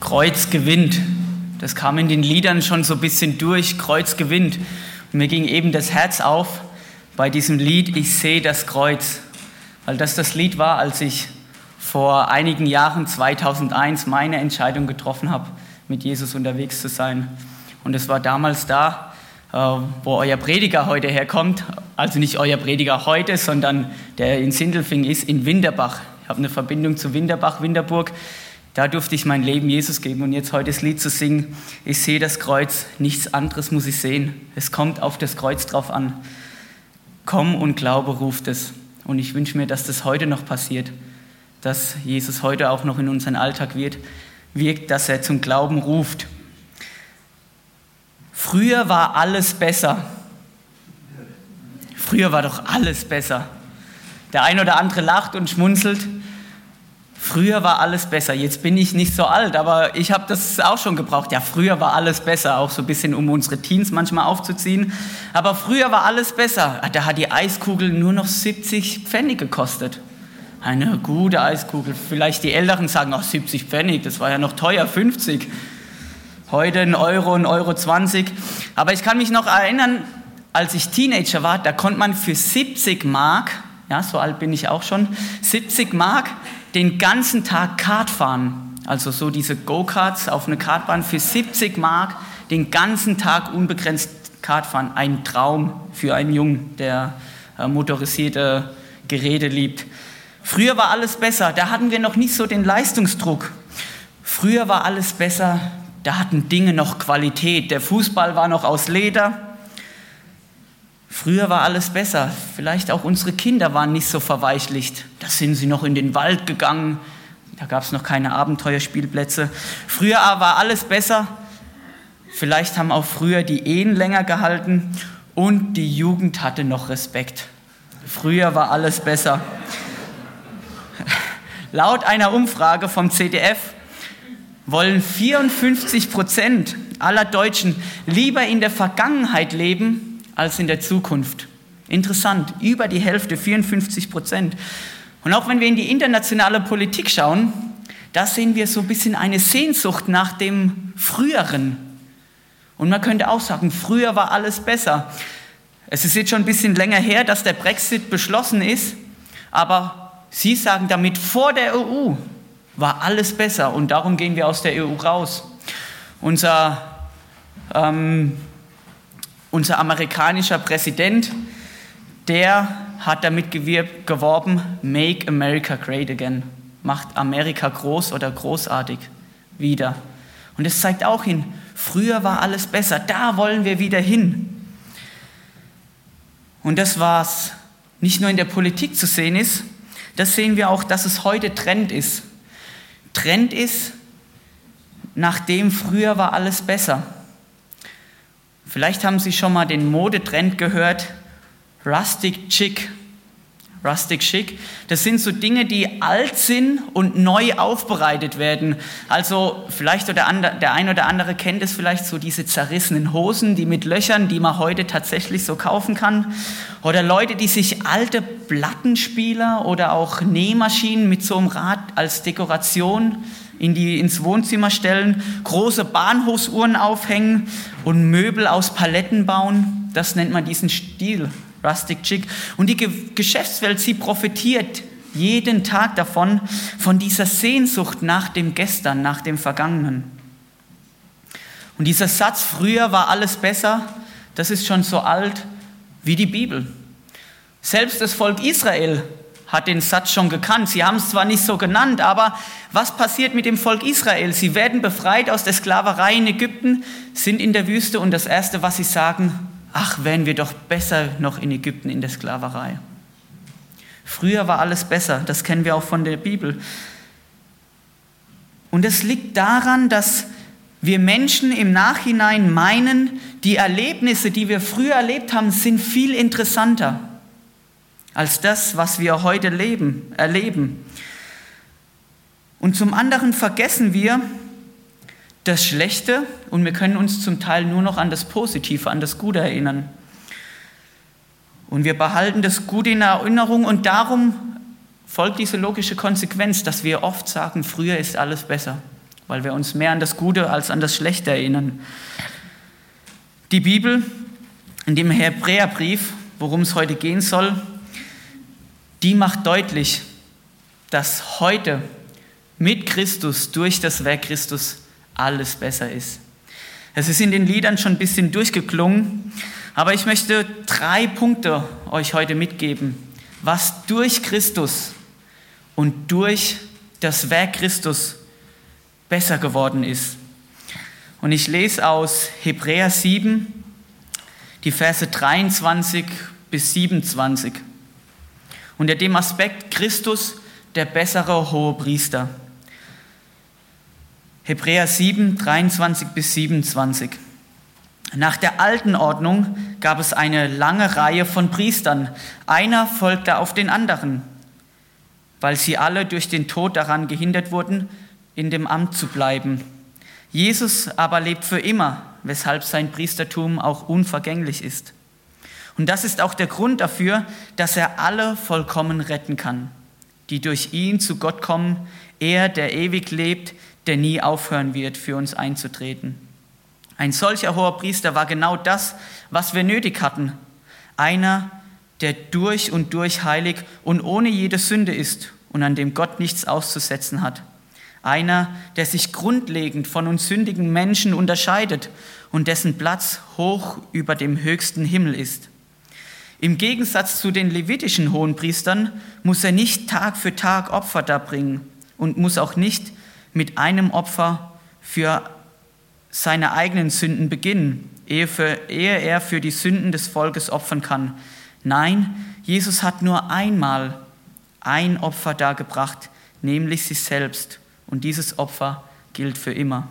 Kreuz gewinnt. Das kam in den Liedern schon so ein bisschen durch, Kreuz gewinnt. Und mir ging eben das Herz auf bei diesem Lied, ich sehe das Kreuz. Weil das das Lied war, als ich vor einigen Jahren, 2001, meine Entscheidung getroffen habe, mit Jesus unterwegs zu sein. Und es war damals da, äh, wo euer Prediger heute herkommt. Also nicht euer Prediger heute, sondern der in Sindelfing ist, in Winterbach. Ich habe eine Verbindung zu Winterbach, Winterburg. Da durfte ich mein Leben Jesus geben und jetzt heute das Lied zu singen. Ich sehe das Kreuz, nichts anderes muss ich sehen. Es kommt auf das Kreuz drauf an. Komm und Glaube ruft es. Und ich wünsche mir, dass das heute noch passiert, dass Jesus heute auch noch in unseren Alltag wird, wirkt, dass er zum Glauben ruft. Früher war alles besser. Früher war doch alles besser. Der ein oder andere lacht und schmunzelt. Früher war alles besser. Jetzt bin ich nicht so alt, aber ich habe das auch schon gebraucht. Ja, früher war alles besser, auch so ein bisschen, um unsere Teens manchmal aufzuziehen. Aber früher war alles besser. Da hat die Eiskugel nur noch 70 Pfennig gekostet. Eine gute Eiskugel. Vielleicht die Älteren sagen, auch 70 Pfennig, das war ja noch teuer, 50. Heute ein Euro, ein Euro 20. Aber ich kann mich noch erinnern, als ich Teenager war, da konnte man für 70 Mark, ja, so alt bin ich auch schon, 70 Mark den ganzen Tag Kart fahren. Also so diese Go-Karts auf eine Kartbahn für 70 Mark den ganzen Tag unbegrenzt Kart fahren. Ein Traum für einen Jungen, der äh, motorisierte Geräte liebt. Früher war alles besser, da hatten wir noch nicht so den Leistungsdruck. Früher war alles besser, da hatten Dinge noch Qualität. Der Fußball war noch aus Leder. Früher war alles besser. Vielleicht auch unsere Kinder waren nicht so verweichlicht. Da sind sie noch in den Wald gegangen. Da gab es noch keine Abenteuerspielplätze. Früher war alles besser. Vielleicht haben auch früher die Ehen länger gehalten und die Jugend hatte noch Respekt. Früher war alles besser. Laut einer Umfrage vom CDF wollen 54 Prozent aller Deutschen lieber in der Vergangenheit leben als in der Zukunft. Interessant, über die Hälfte, 54 Prozent. Und auch wenn wir in die internationale Politik schauen, da sehen wir so ein bisschen eine Sehnsucht nach dem Früheren. Und man könnte auch sagen, früher war alles besser. Es ist jetzt schon ein bisschen länger her, dass der Brexit beschlossen ist, aber Sie sagen damit, vor der EU war alles besser und darum gehen wir aus der EU raus. Unser ähm, unser amerikanischer Präsident, der hat damit geworben, Make America Great Again. Macht Amerika groß oder großartig wieder. Und es zeigt auch hin, früher war alles besser, da wollen wir wieder hin. Und das, was nicht nur in der Politik zu sehen ist, das sehen wir auch, dass es heute Trend ist. Trend ist, nachdem früher war alles besser. Vielleicht haben Sie schon mal den Modetrend gehört, Rustic Chic. Rustic Chic, das sind so Dinge, die alt sind und neu aufbereitet werden. Also vielleicht oder der ein oder andere kennt es vielleicht so diese zerrissenen Hosen, die mit Löchern, die man heute tatsächlich so kaufen kann. Oder Leute, die sich alte Plattenspieler oder auch Nähmaschinen mit so einem Rad als Dekoration in die, ins Wohnzimmer stellen, große Bahnhofsuhren aufhängen und Möbel aus Paletten bauen. Das nennt man diesen Stil, Rustic Chic. Und die Ge Geschäftswelt, sie profitiert jeden Tag davon, von dieser Sehnsucht nach dem Gestern, nach dem Vergangenen. Und dieser Satz, früher war alles besser, das ist schon so alt wie die Bibel. Selbst das Volk Israel hat den Satz schon gekannt. Sie haben es zwar nicht so genannt, aber was passiert mit dem Volk Israel? Sie werden befreit aus der Sklaverei in Ägypten, sind in der Wüste und das Erste, was sie sagen, ach, wären wir doch besser noch in Ägypten in der Sklaverei. Früher war alles besser, das kennen wir auch von der Bibel. Und es liegt daran, dass wir Menschen im Nachhinein meinen, die Erlebnisse, die wir früher erlebt haben, sind viel interessanter als das, was wir heute leben, erleben. Und zum anderen vergessen wir das Schlechte und wir können uns zum Teil nur noch an das Positive, an das Gute erinnern. Und wir behalten das Gute in Erinnerung und darum folgt diese logische Konsequenz, dass wir oft sagen, früher ist alles besser. weil wir uns mehr an das Gute als an das Schlechte erinnern. Die Bibel, in dem Hebräerbrief, worum es heute gehen soll, die macht deutlich, dass heute mit Christus, durch das Werk Christus, alles besser ist. Es ist in den Liedern schon ein bisschen durchgeklungen, aber ich möchte drei Punkte euch heute mitgeben, was durch Christus und durch das Werk Christus besser geworden ist. Und ich lese aus Hebräer 7, die Verse 23 bis 27. Unter dem Aspekt Christus, der bessere hohe Priester. Hebräer 7, 23 bis 27. Nach der alten Ordnung gab es eine lange Reihe von Priestern. Einer folgte auf den anderen, weil sie alle durch den Tod daran gehindert wurden, in dem Amt zu bleiben. Jesus aber lebt für immer, weshalb sein Priestertum auch unvergänglich ist. Und das ist auch der Grund dafür, dass er alle vollkommen retten kann, die durch ihn zu Gott kommen, er, der ewig lebt, der nie aufhören wird, für uns einzutreten. Ein solcher hoher Priester war genau das, was wir nötig hatten. Einer, der durch und durch heilig und ohne jede Sünde ist und an dem Gott nichts auszusetzen hat. Einer, der sich grundlegend von uns sündigen Menschen unterscheidet und dessen Platz hoch über dem höchsten Himmel ist. Im Gegensatz zu den levitischen Hohenpriestern muss er nicht Tag für Tag Opfer darbringen und muss auch nicht mit einem Opfer für seine eigenen Sünden beginnen, ehe, für, ehe er für die Sünden des Volkes opfern kann. Nein, Jesus hat nur einmal ein Opfer dargebracht, nämlich sich selbst. Und dieses Opfer gilt für immer.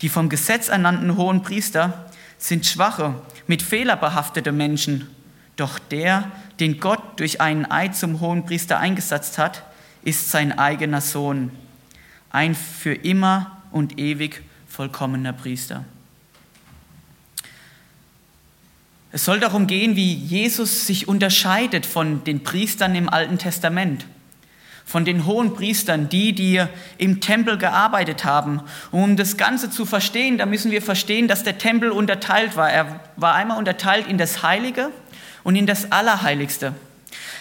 Die vom Gesetz ernannten hohen Priester sind schwache, mit Fehler behaftete Menschen. Doch der, den Gott durch einen Eid zum hohen Priester eingesetzt hat, ist sein eigener Sohn ein für immer und ewig vollkommener Priester. Es soll darum gehen, wie Jesus sich unterscheidet von den Priestern im Alten Testament, von den hohen Priestern, die, die im Tempel gearbeitet haben. Um das Ganze zu verstehen, da müssen wir verstehen, dass der Tempel unterteilt war. Er war einmal unterteilt in das Heilige und in das Allerheiligste.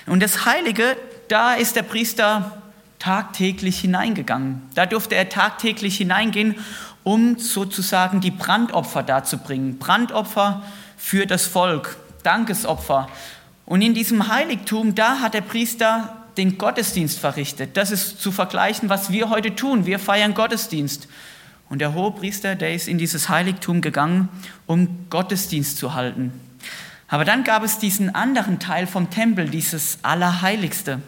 Und das Heilige, da ist der Priester tagtäglich hineingegangen. Da durfte er tagtäglich hineingehen, um sozusagen die Brandopfer darzubringen. Brandopfer für das Volk, Dankesopfer. Und in diesem Heiligtum, da hat der Priester den Gottesdienst verrichtet. Das ist zu vergleichen, was wir heute tun. Wir feiern Gottesdienst. Und der hohe Priester, der ist in dieses Heiligtum gegangen, um Gottesdienst zu halten. Aber dann gab es diesen anderen Teil vom Tempel, dieses Allerheiligste.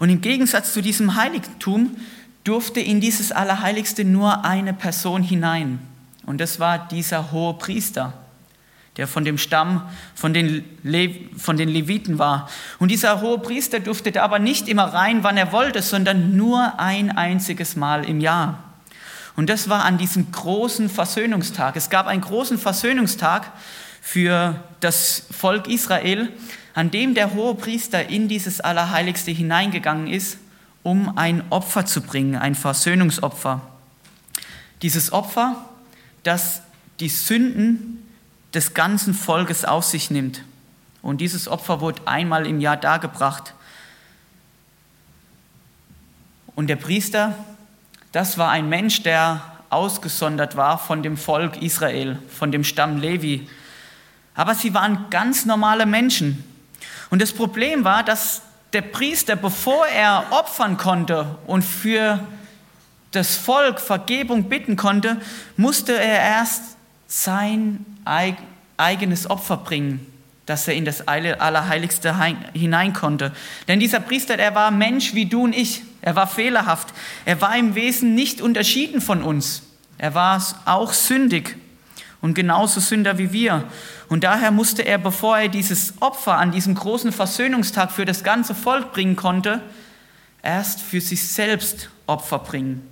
Und im Gegensatz zu diesem Heiligtum durfte in dieses Allerheiligste nur eine Person hinein. Und das war dieser hohe Priester, der von dem Stamm von den, Le von den Leviten war. Und dieser hohe Priester durfte da aber nicht immer rein, wann er wollte, sondern nur ein einziges Mal im Jahr. Und das war an diesem großen Versöhnungstag. Es gab einen großen Versöhnungstag für das Volk Israel, an dem der hohe Priester in dieses Allerheiligste hineingegangen ist, um ein Opfer zu bringen, ein Versöhnungsopfer. Dieses Opfer, das die Sünden des ganzen Volkes auf sich nimmt. Und dieses Opfer wurde einmal im Jahr dargebracht. Und der Priester, das war ein Mensch, der ausgesondert war von dem Volk Israel, von dem Stamm Levi. Aber sie waren ganz normale Menschen. Und das Problem war, dass der Priester, bevor er opfern konnte und für das Volk Vergebung bitten konnte, musste er erst sein eigenes Opfer bringen, dass er in das Allerheiligste hinein konnte. Denn dieser Priester, er war Mensch wie du und ich. Er war fehlerhaft. Er war im Wesen nicht unterschieden von uns. Er war auch sündig und genauso Sünder wie wir. Und daher musste er, bevor er dieses Opfer an diesem großen Versöhnungstag für das ganze Volk bringen konnte, erst für sich selbst Opfer bringen.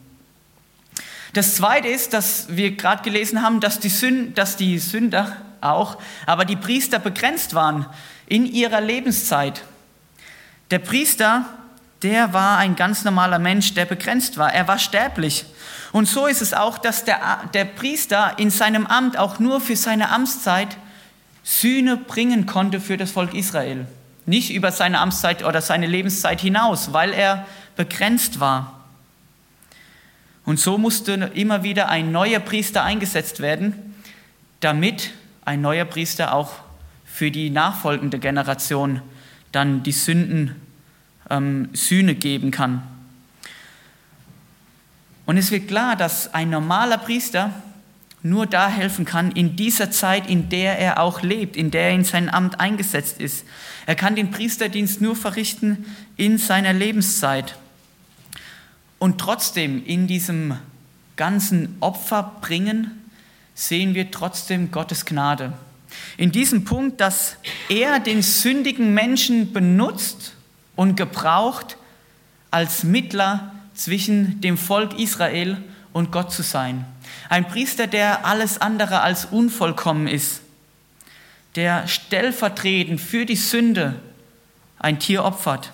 Das Zweite ist, dass wir gerade gelesen haben, dass die, Sünd, dass die Sünder auch, aber die Priester begrenzt waren in ihrer Lebenszeit. Der Priester, der war ein ganz normaler Mensch, der begrenzt war. Er war sterblich. Und so ist es auch, dass der, der Priester in seinem Amt auch nur für seine Amtszeit Sühne bringen konnte für das Volk Israel. Nicht über seine Amtszeit oder seine Lebenszeit hinaus, weil er begrenzt war. Und so musste immer wieder ein neuer Priester eingesetzt werden, damit ein neuer Priester auch für die nachfolgende Generation dann die Sünden ähm, Sühne geben kann. Und es wird klar, dass ein normaler Priester nur da helfen kann in dieser Zeit, in der er auch lebt, in der er in sein Amt eingesetzt ist. Er kann den Priesterdienst nur verrichten in seiner Lebenszeit. Und trotzdem in diesem ganzen Opferbringen sehen wir trotzdem Gottes Gnade. In diesem Punkt, dass er den sündigen Menschen benutzt und gebraucht als Mittler zwischen dem Volk Israel und Gott zu sein. Ein Priester, der alles andere als unvollkommen ist, der stellvertretend für die Sünde ein Tier opfert,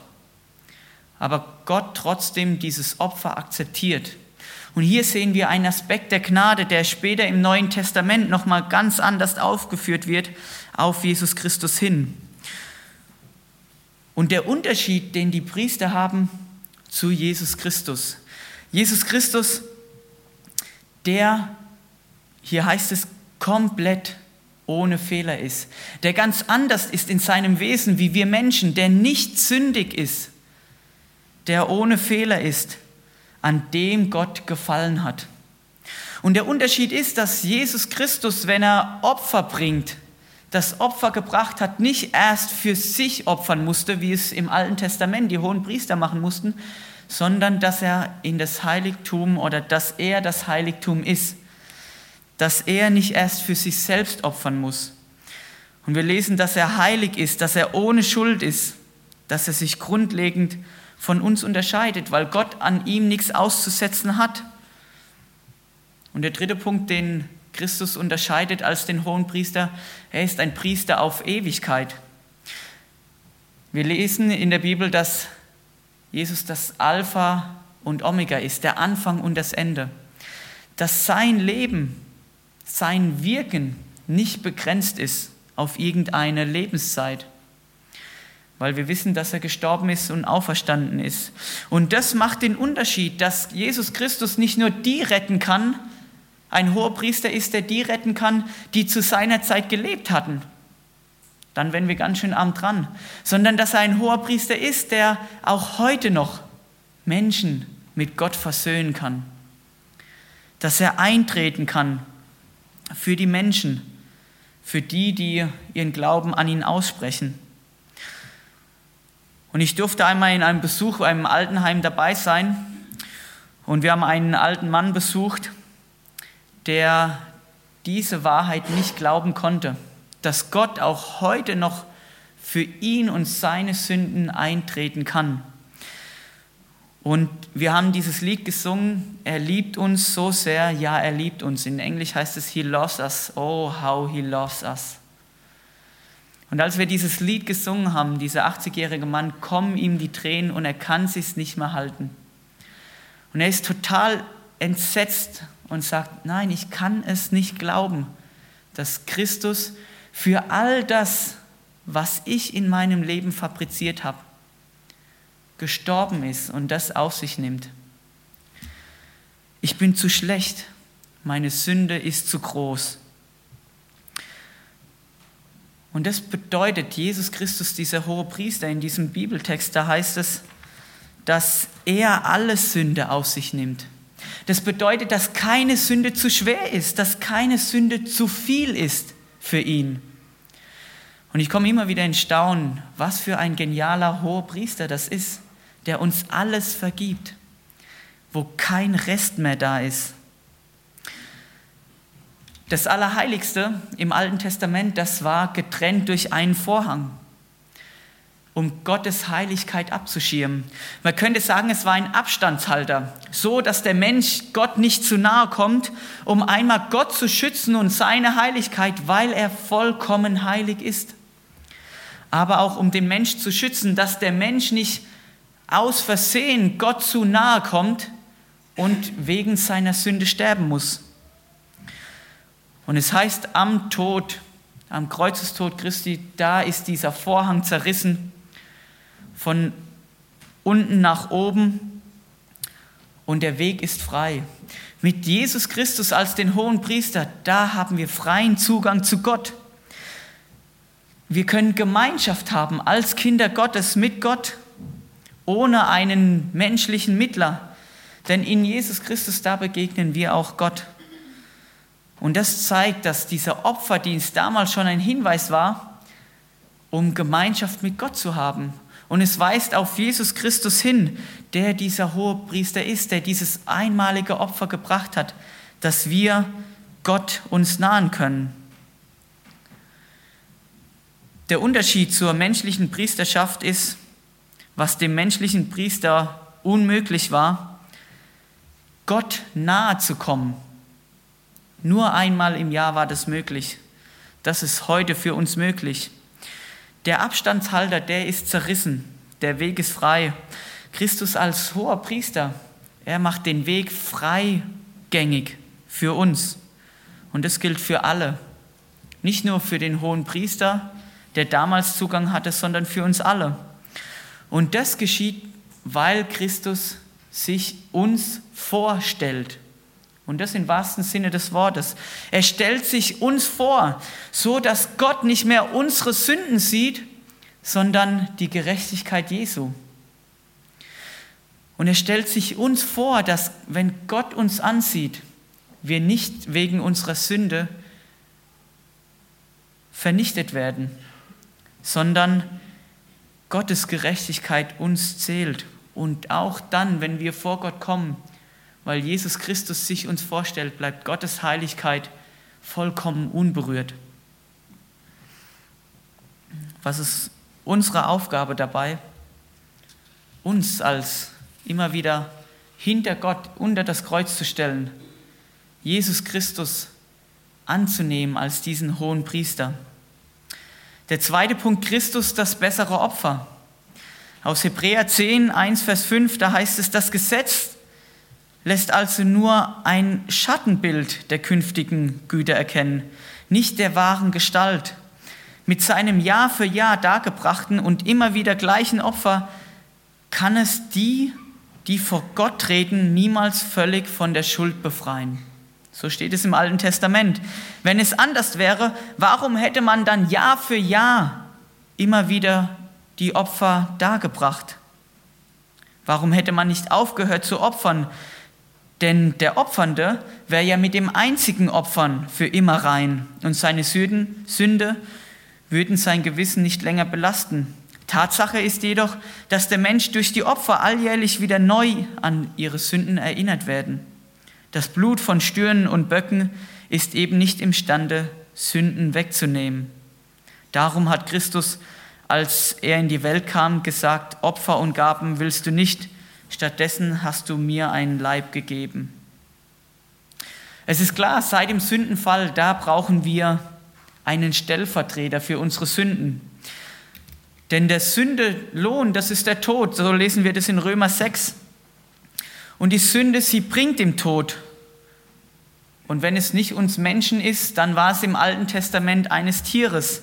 aber Gott trotzdem dieses Opfer akzeptiert. Und hier sehen wir einen Aspekt der Gnade, der später im Neuen Testament nochmal ganz anders aufgeführt wird, auf Jesus Christus hin. Und der Unterschied, den die Priester haben zu Jesus Christus. Jesus Christus der, hier heißt es, komplett ohne Fehler ist, der ganz anders ist in seinem Wesen wie wir Menschen, der nicht sündig ist, der ohne Fehler ist, an dem Gott gefallen hat. Und der Unterschied ist, dass Jesus Christus, wenn er Opfer bringt, das Opfer gebracht hat, nicht erst für sich opfern musste, wie es im Alten Testament die hohen Priester machen mussten, sondern dass er in das Heiligtum oder dass er das Heiligtum ist, dass er nicht erst für sich selbst opfern muss. Und wir lesen, dass er heilig ist, dass er ohne Schuld ist, dass er sich grundlegend von uns unterscheidet, weil Gott an ihm nichts auszusetzen hat. Und der dritte Punkt, den Christus unterscheidet als den hohen Priester, er ist ein Priester auf Ewigkeit. Wir lesen in der Bibel, dass Jesus das Alpha und Omega ist, der Anfang und das Ende. Dass sein Leben, sein Wirken nicht begrenzt ist auf irgendeine Lebenszeit, weil wir wissen, dass er gestorben ist und auferstanden ist. Und das macht den Unterschied, dass Jesus Christus nicht nur die retten kann, ein hoher Priester ist, der die retten kann, die zu seiner Zeit gelebt hatten, dann wären wir ganz schön arm dran, sondern dass er ein hoher Priester ist, der auch heute noch Menschen mit Gott versöhnen kann, dass er eintreten kann für die Menschen, für die, die ihren Glauben an ihn aussprechen. Und ich durfte einmal in einem Besuch einem Altenheim dabei sein. Und wir haben einen alten Mann besucht, der diese Wahrheit nicht glauben konnte dass Gott auch heute noch für ihn und seine Sünden eintreten kann. Und wir haben dieses Lied gesungen, er liebt uns so sehr, ja, er liebt uns. In Englisch heißt es, He loves us, oh, how he loves us. Und als wir dieses Lied gesungen haben, dieser 80-jährige Mann, kommen ihm die Tränen und er kann sich nicht mehr halten. Und er ist total entsetzt und sagt, nein, ich kann es nicht glauben, dass Christus für all das, was ich in meinem Leben fabriziert habe, gestorben ist und das auf sich nimmt. Ich bin zu schlecht, meine Sünde ist zu groß. Und das bedeutet, Jesus Christus, dieser hohe Priester in diesem Bibeltext, da heißt es, dass er alle Sünde auf sich nimmt. Das bedeutet, dass keine Sünde zu schwer ist, dass keine Sünde zu viel ist für ihn. Und ich komme immer wieder in Staunen, was für ein genialer hoher Priester das ist, der uns alles vergibt, wo kein Rest mehr da ist. Das Allerheiligste im Alten Testament, das war getrennt durch einen Vorhang, um Gottes Heiligkeit abzuschirmen. Man könnte sagen, es war ein Abstandshalter, so dass der Mensch Gott nicht zu nahe kommt, um einmal Gott zu schützen und seine Heiligkeit, weil er vollkommen heilig ist aber auch um den Mensch zu schützen, dass der Mensch nicht aus Versehen Gott zu nahe kommt und wegen seiner Sünde sterben muss. Und es heißt am Tod, am Kreuzestod Christi, da ist dieser Vorhang zerrissen, von unten nach oben und der Weg ist frei. Mit Jesus Christus als den hohen Priester, da haben wir freien Zugang zu Gott. Wir können Gemeinschaft haben als Kinder Gottes mit Gott, ohne einen menschlichen Mittler. Denn in Jesus Christus, da begegnen wir auch Gott. Und das zeigt, dass dieser Opferdienst damals schon ein Hinweis war, um Gemeinschaft mit Gott zu haben. Und es weist auf Jesus Christus hin, der dieser hohe Priester ist, der dieses einmalige Opfer gebracht hat, dass wir Gott uns nahen können. Der Unterschied zur menschlichen Priesterschaft ist, was dem menschlichen Priester unmöglich war, Gott nahe zu kommen. Nur einmal im Jahr war das möglich. Das ist heute für uns möglich. Der Abstandshalter, der ist zerrissen. Der Weg ist frei. Christus als hoher Priester, er macht den Weg freigängig für uns. Und das gilt für alle. Nicht nur für den hohen Priester, der damals Zugang hatte, sondern für uns alle. Und das geschieht, weil Christus sich uns vorstellt. Und das im wahrsten Sinne des Wortes. Er stellt sich uns vor, so dass Gott nicht mehr unsere Sünden sieht, sondern die Gerechtigkeit Jesu. Und er stellt sich uns vor, dass wenn Gott uns ansieht, wir nicht wegen unserer Sünde vernichtet werden, sondern Gottes Gerechtigkeit uns zählt. Und auch dann, wenn wir vor Gott kommen, weil Jesus Christus sich uns vorstellt, bleibt Gottes Heiligkeit vollkommen unberührt. Was ist unsere Aufgabe dabei? Uns als immer wieder hinter Gott, unter das Kreuz zu stellen, Jesus Christus anzunehmen als diesen hohen Priester. Der zweite Punkt, Christus, das bessere Opfer. Aus Hebräer 10, 1, Vers 5, da heißt es, das Gesetz lässt also nur ein Schattenbild der künftigen Güter erkennen, nicht der wahren Gestalt. Mit seinem Jahr für Jahr dargebrachten und immer wieder gleichen Opfer kann es die, die vor Gott treten, niemals völlig von der Schuld befreien. So steht es im Alten Testament. Wenn es anders wäre, warum hätte man dann Jahr für Jahr immer wieder die Opfer dargebracht? Warum hätte man nicht aufgehört zu opfern? Denn der Opfernde wäre ja mit dem einzigen Opfern für immer rein und seine Sünden, Sünde würden sein Gewissen nicht länger belasten. Tatsache ist jedoch, dass der Mensch durch die Opfer alljährlich wieder neu an ihre Sünden erinnert werden. Das Blut von Stürnen und Böcken ist eben nicht imstande, Sünden wegzunehmen. Darum hat Christus, als er in die Welt kam, gesagt, Opfer und Gaben willst du nicht, stattdessen hast du mir einen Leib gegeben. Es ist klar, seit dem Sündenfall, da brauchen wir einen Stellvertreter für unsere Sünden. Denn der Sünde Lohn, das ist der Tod, so lesen wir das in Römer 6. Und die Sünde, sie bringt dem Tod. Und wenn es nicht uns Menschen ist, dann war es im Alten Testament eines Tieres.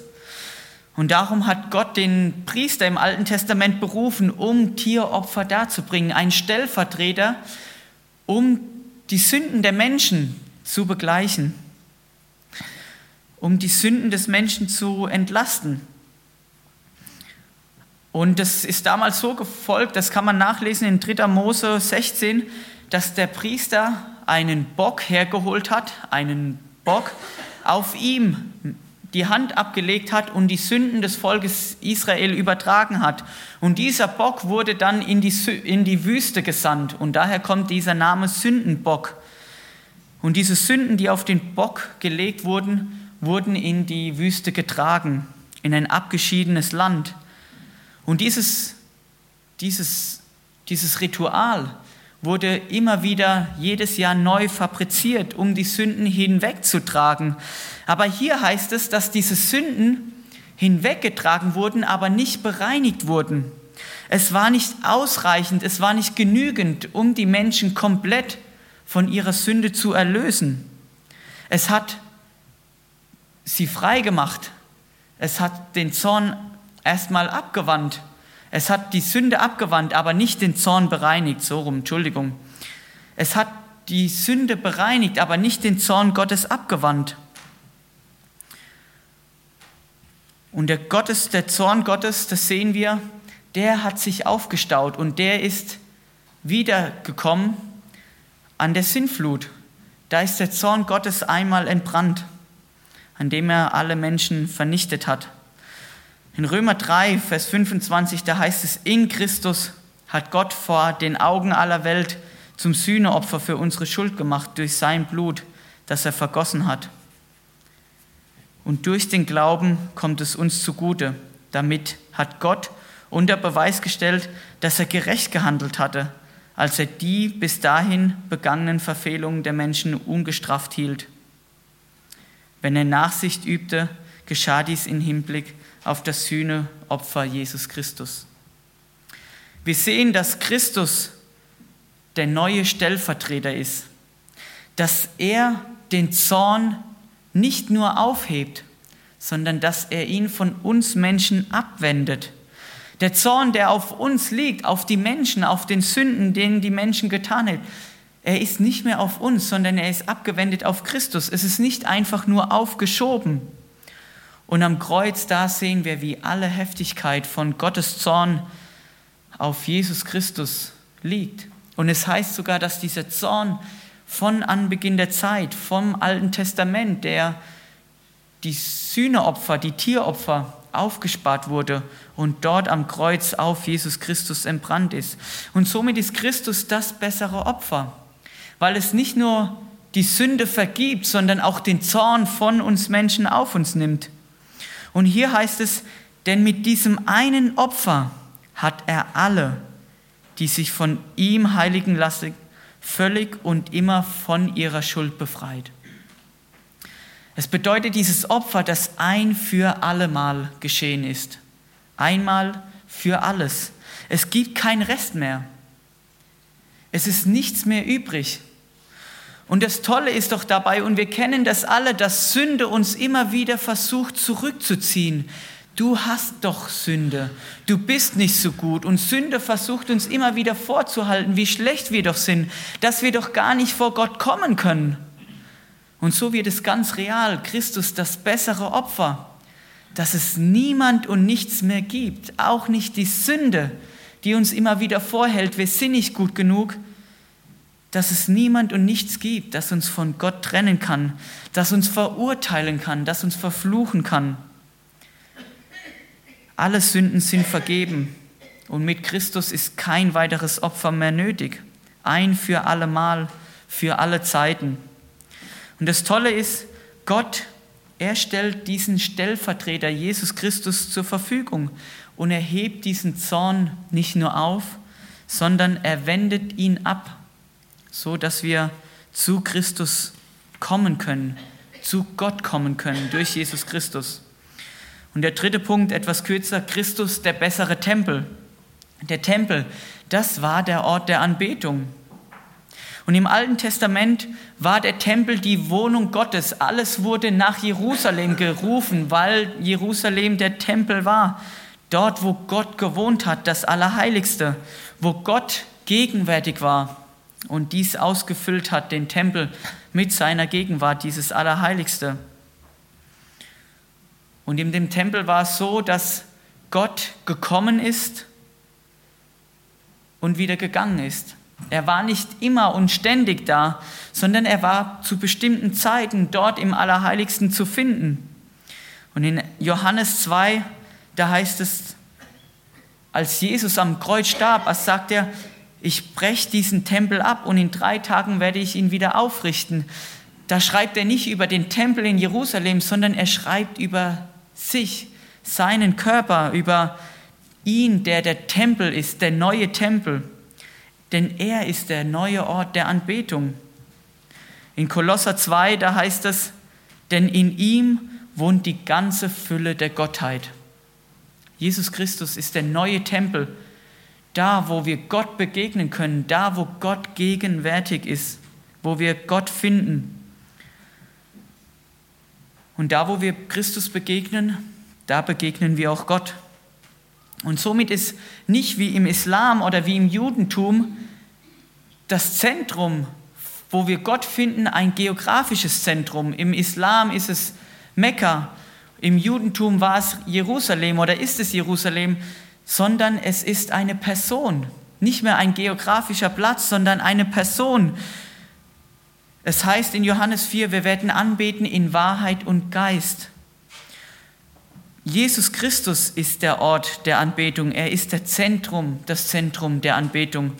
Und darum hat Gott den Priester im Alten Testament berufen, um Tieropfer darzubringen, ein Stellvertreter, um die Sünden der Menschen zu begleichen, um die Sünden des Menschen zu entlasten. Und das ist damals so gefolgt, das kann man nachlesen in 3. Mose 16, dass der Priester einen Bock hergeholt hat, einen Bock, auf ihm die Hand abgelegt hat und die Sünden des Volkes Israel übertragen hat. Und dieser Bock wurde dann in die, in die Wüste gesandt. Und daher kommt dieser Name Sündenbock. Und diese Sünden, die auf den Bock gelegt wurden, wurden in die Wüste getragen, in ein abgeschiedenes Land. Und dieses, dieses, dieses Ritual wurde immer wieder jedes Jahr neu fabriziert, um die Sünden hinwegzutragen. Aber hier heißt es, dass diese Sünden hinweggetragen wurden, aber nicht bereinigt wurden. Es war nicht ausreichend, es war nicht genügend, um die Menschen komplett von ihrer Sünde zu erlösen. Es hat sie frei gemacht. Es hat den Zorn erstmal abgewandt. Es hat die Sünde abgewandt, aber nicht den Zorn bereinigt. So rum, Entschuldigung. Es hat die Sünde bereinigt, aber nicht den Zorn Gottes abgewandt. Und der, Gottes, der Zorn Gottes, das sehen wir, der hat sich aufgestaut und der ist wiedergekommen an der Sinnflut. Da ist der Zorn Gottes einmal entbrannt, an dem er alle Menschen vernichtet hat. In Römer 3, Vers 25, da heißt es, in Christus hat Gott vor den Augen aller Welt zum Sühneopfer für unsere Schuld gemacht durch sein Blut, das er vergossen hat. Und durch den Glauben kommt es uns zugute. Damit hat Gott unter Beweis gestellt, dass er gerecht gehandelt hatte, als er die bis dahin begangenen Verfehlungen der Menschen ungestraft hielt. Wenn er Nachsicht übte, geschah dies im Hinblick auf das Sühneopfer Jesus Christus. Wir sehen, dass Christus der neue Stellvertreter ist, dass er den Zorn nicht nur aufhebt, sondern dass er ihn von uns Menschen abwendet. Der Zorn, der auf uns liegt, auf die Menschen, auf den Sünden, denen die Menschen getan haben, er ist nicht mehr auf uns, sondern er ist abgewendet auf Christus. Es ist nicht einfach nur aufgeschoben. Und am Kreuz, da sehen wir, wie alle Heftigkeit von Gottes Zorn auf Jesus Christus liegt. Und es heißt sogar, dass dieser Zorn von Anbeginn der Zeit, vom Alten Testament, der die Sühneopfer, die Tieropfer aufgespart wurde und dort am Kreuz auf Jesus Christus entbrannt ist. Und somit ist Christus das bessere Opfer, weil es nicht nur die Sünde vergibt, sondern auch den Zorn von uns Menschen auf uns nimmt. Und hier heißt es, denn mit diesem einen Opfer hat er alle, die sich von ihm heiligen lassen, völlig und immer von ihrer Schuld befreit. Es bedeutet dieses Opfer, das ein für allemal geschehen ist. Einmal für alles. Es gibt keinen Rest mehr. Es ist nichts mehr übrig. Und das Tolle ist doch dabei, und wir kennen das alle, dass Sünde uns immer wieder versucht zurückzuziehen, du hast doch Sünde, du bist nicht so gut. Und Sünde versucht uns immer wieder vorzuhalten, wie schlecht wir doch sind, dass wir doch gar nicht vor Gott kommen können. Und so wird es ganz real, Christus das bessere Opfer, dass es niemand und nichts mehr gibt, auch nicht die Sünde, die uns immer wieder vorhält, wir sind nicht gut genug, dass es niemand und nichts gibt, das uns von Gott trennen kann, das uns verurteilen kann, das uns verfluchen kann. Alle Sünden sind vergeben und mit Christus ist kein weiteres Opfer mehr nötig. Ein für allemal, für alle Zeiten. Und das Tolle ist, Gott, er stellt diesen Stellvertreter Jesus Christus zur Verfügung und er hebt diesen Zorn nicht nur auf, sondern er wendet ihn ab, so dass wir zu Christus kommen können, zu Gott kommen können durch Jesus Christus. Und der dritte Punkt, etwas kürzer, Christus, der bessere Tempel. Der Tempel, das war der Ort der Anbetung. Und im Alten Testament war der Tempel die Wohnung Gottes. Alles wurde nach Jerusalem gerufen, weil Jerusalem der Tempel war. Dort, wo Gott gewohnt hat, das Allerheiligste, wo Gott gegenwärtig war und dies ausgefüllt hat, den Tempel mit seiner Gegenwart, dieses Allerheiligste. Und in dem Tempel war es so, dass Gott gekommen ist und wieder gegangen ist. Er war nicht immer und ständig da, sondern er war zu bestimmten Zeiten dort im Allerheiligsten zu finden. Und in Johannes 2, da heißt es, als Jesus am Kreuz starb, als sagt er, ich breche diesen Tempel ab und in drei Tagen werde ich ihn wieder aufrichten. Da schreibt er nicht über den Tempel in Jerusalem, sondern er schreibt über sich, seinen Körper, über ihn, der der Tempel ist, der neue Tempel. Denn er ist der neue Ort der Anbetung. In Kolosser 2, da heißt es, denn in ihm wohnt die ganze Fülle der Gottheit. Jesus Christus ist der neue Tempel, da wo wir Gott begegnen können, da wo Gott gegenwärtig ist, wo wir Gott finden. Und da wo wir Christus begegnen, da begegnen wir auch Gott. Und somit ist nicht wie im Islam oder wie im Judentum das Zentrum, wo wir Gott finden, ein geografisches Zentrum. Im Islam ist es Mekka, im Judentum war es Jerusalem oder ist es Jerusalem, sondern es ist eine Person. Nicht mehr ein geografischer Platz, sondern eine Person. Es heißt in Johannes 4, wir werden anbeten in Wahrheit und Geist. Jesus Christus ist der Ort der Anbetung. Er ist der Zentrum, das Zentrum der Anbetung.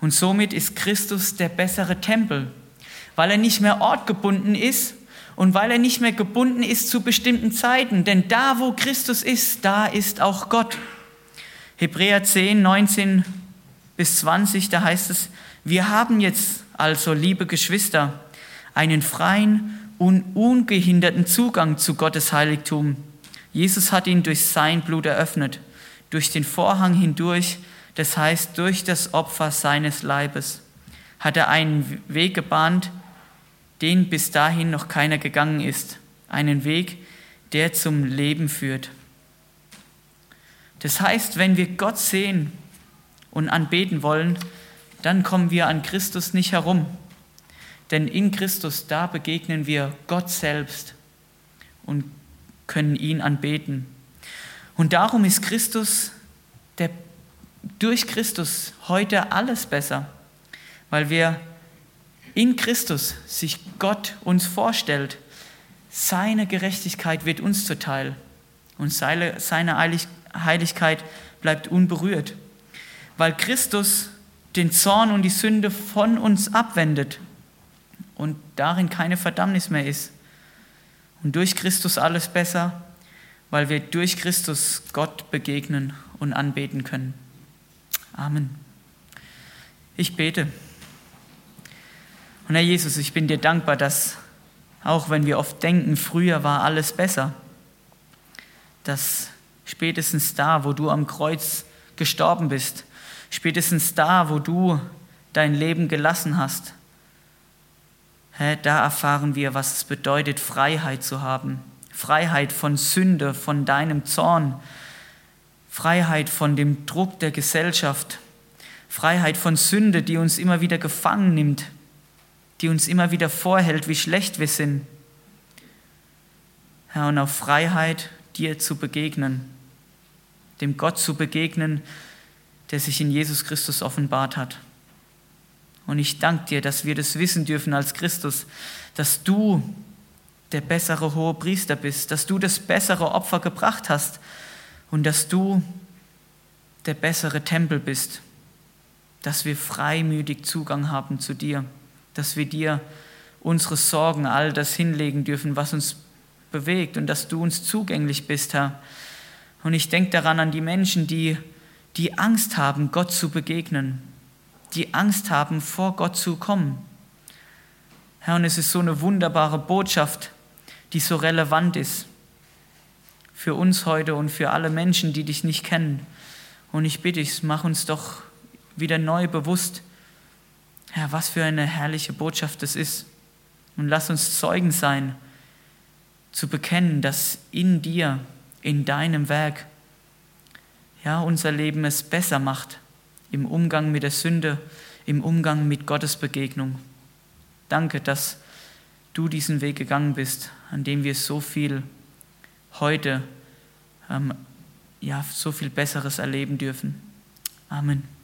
Und somit ist Christus der bessere Tempel, weil er nicht mehr ortgebunden ist und weil er nicht mehr gebunden ist zu bestimmten Zeiten. Denn da, wo Christus ist, da ist auch Gott. Hebräer 10, 19 bis 20, da heißt es, wir haben jetzt also, liebe Geschwister, einen freien und ungehinderten Zugang zu Gottes Heiligtum Jesus hat ihn durch sein Blut eröffnet, durch den Vorhang hindurch, das heißt durch das Opfer seines Leibes, hat er einen Weg gebahnt, den bis dahin noch keiner gegangen ist, einen Weg, der zum Leben führt. Das heißt, wenn wir Gott sehen und anbeten wollen, dann kommen wir an Christus nicht herum. Denn in Christus, da begegnen wir Gott selbst. Und können ihn anbeten. Und darum ist Christus, der, durch Christus heute alles besser, weil wir in Christus sich Gott uns vorstellt. Seine Gerechtigkeit wird uns zuteil und seine, Heiligkeit bleibt unberührt, weil Christus den Zorn und die Sünde von uns abwendet und darin keine Verdammnis mehr ist. Und durch Christus alles besser, weil wir durch Christus Gott begegnen und anbeten können. Amen. Ich bete. Und Herr Jesus, ich bin dir dankbar, dass auch wenn wir oft denken, früher war alles besser, dass spätestens da, wo du am Kreuz gestorben bist, spätestens da, wo du dein Leben gelassen hast, da erfahren wir, was es bedeutet, Freiheit zu haben. Freiheit von Sünde, von deinem Zorn. Freiheit von dem Druck der Gesellschaft. Freiheit von Sünde, die uns immer wieder gefangen nimmt, die uns immer wieder vorhält, wie schlecht wir sind. Herr, und auf Freiheit, dir zu begegnen, dem Gott zu begegnen, der sich in Jesus Christus offenbart hat. Und ich danke dir, dass wir das wissen dürfen als Christus, dass du der bessere hohe Priester bist, dass du das bessere Opfer gebracht hast und dass du der bessere Tempel bist, dass wir freimütig Zugang haben zu dir, dass wir dir unsere Sorgen, all das hinlegen dürfen, was uns bewegt und dass du uns zugänglich bist, Herr. Und ich denke daran an die Menschen, die, die Angst haben, Gott zu begegnen, die Angst haben, vor Gott zu kommen. Herr, und es ist so eine wunderbare Botschaft, die so relevant ist für uns heute und für alle Menschen, die dich nicht kennen. Und ich bitte dich, mach uns doch wieder neu bewusst, Herr, was für eine herrliche Botschaft es ist. Und lass uns Zeugen sein, zu bekennen, dass in dir, in deinem Werk, ja, unser Leben es besser macht im Umgang mit der Sünde, im Umgang mit Gottes Begegnung. Danke, dass du diesen Weg gegangen bist, an dem wir so viel heute, ähm, ja, so viel Besseres erleben dürfen. Amen.